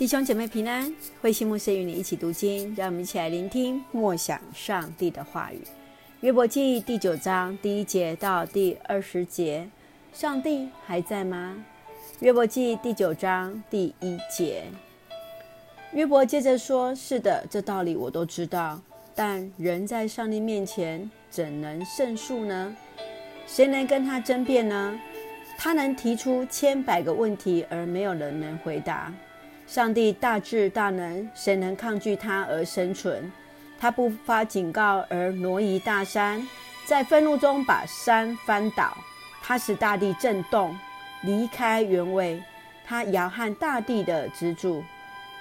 弟兄姐妹平安，慧心牧师与你一起读经，让我们一起来聆听默想上帝的话语。约伯记第九章第一节到第二十节，上帝还在吗？约伯记第九章第一节，约伯接着说：“是的，这道理我都知道，但人在上帝面前怎能胜诉呢？谁能跟他争辩呢？他能提出千百个问题，而没有人能回答。”上帝大智大能，谁能抗拒他而生存？他不发警告而挪移大山，在愤怒中把山翻倒。他使大地震动，离开原位。他摇撼大地的支柱。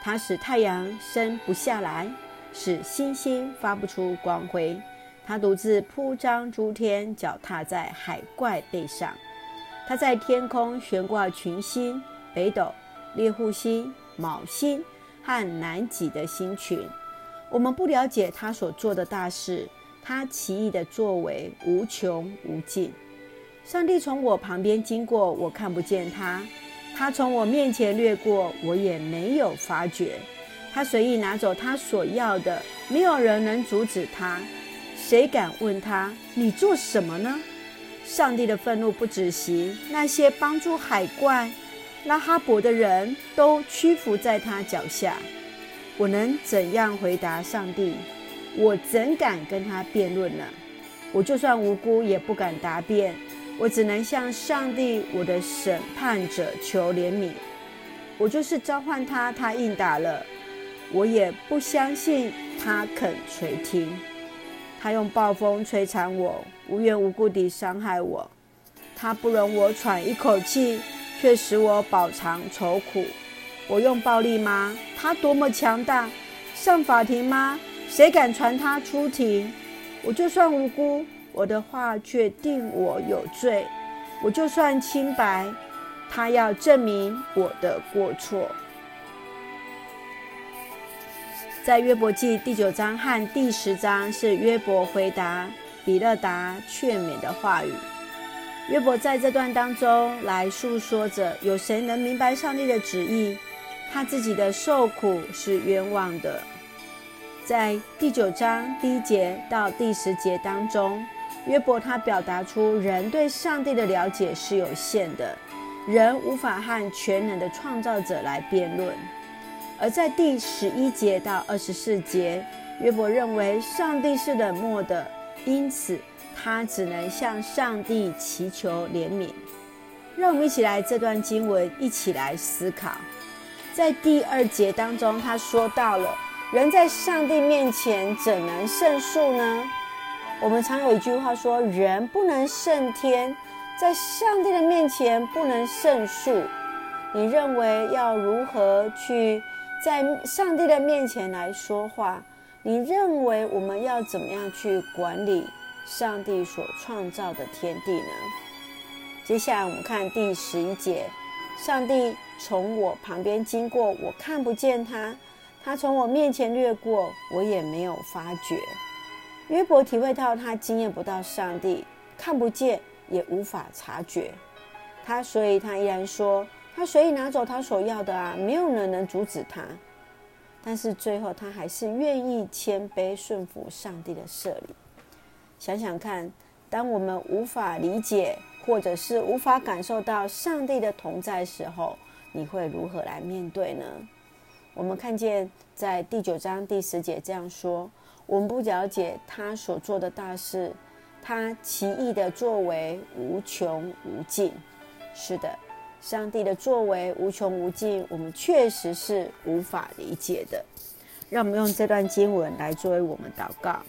他使太阳升不下来，使星星发不出光辉。他独自铺张诸天，脚踏在海怪背上。他在天空悬挂群星，北斗、猎户星。卯星和南极的星群，我们不了解他所做的大事，他奇异的作为无穷无尽。上帝从我旁边经过，我看不见他；他从我面前掠过，我也没有发觉。他随意拿走他所要的，没有人能阻止他。谁敢问他：“你做什么呢？”上帝的愤怒不止息，那些帮助海怪。拉哈伯的人都屈服在他脚下，我能怎样回答上帝？我怎敢跟他辩论呢？我就算无辜，也不敢答辩。我只能向上帝，我的审判者求怜悯。我就是召唤他，他应答了，我也不相信他肯垂听。他用暴风摧残我，无缘无故地伤害我。他不容我喘一口气。却使我饱尝愁苦。我用暴力吗？他多么强大！上法庭吗？谁敢传他出庭？我就算无辜，我的话却定我有罪。我就算清白，他要证明我的过错。在约伯记第九章和第十章是约伯回答比勒达劝勉的话语。约伯在这段当中来诉说着：有谁能明白上帝的旨意？他自己的受苦是冤枉的。在第九章第一节到第十节当中，约伯他表达出人对上帝的了解是有限的，人无法和全能的创造者来辩论。而在第十一节到二十四节，约伯认为上帝是冷漠的，因此。他只能向上帝祈求怜悯。让我们一起来这段经文一起来思考。在第二节当中，他说到了人在上帝面前怎能胜诉呢？我们常有一句话说：“人不能胜天，在上帝的面前不能胜诉。”你认为要如何去在上帝的面前来说话？你认为我们要怎么样去管理？上帝所创造的天地呢？接下来我们看第十一节：上帝从我旁边经过，我看不见他；他从我面前掠过，我也没有发觉。约伯体会到他经验不到上帝，看不见也无法察觉他，所以他依然说：他随意拿走他所要的啊，没有人能阻止他。但是最后他还是愿意谦卑顺服上帝的设立。想想看，当我们无法理解，或者是无法感受到上帝的同在时候，你会如何来面对呢？我们看见在第九章第十节这样说：我们不了解他所做的大事，他奇异的作为无穷无尽。是的，上帝的作为无穷无尽，我们确实是无法理解的。让我们用这段经文来作为我们祷告。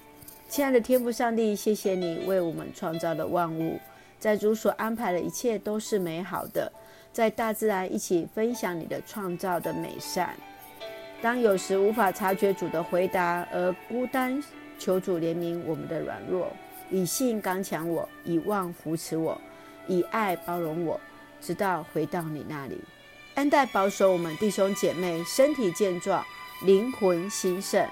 亲爱的天父上帝，谢谢你为我们创造的万物，在主所安排的一切都是美好的，在大自然一起分享你的创造的美善。当有时无法察觉主的回答而孤单，求主怜悯我们的软弱，以信刚强我，以望扶持我，以爱包容我，直到回到你那里。恩待保守我们弟兄姐妹身体健壮，灵魂兴盛。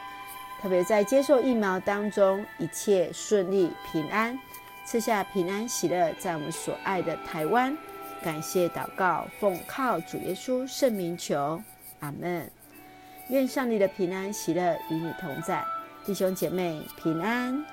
特别在接受疫苗当中，一切顺利平安，赐下平安喜乐，在我们所爱的台湾，感谢祷告，奉靠主耶稣圣名求，阿门。愿上帝的平安喜乐与你同在，弟兄姐妹平安。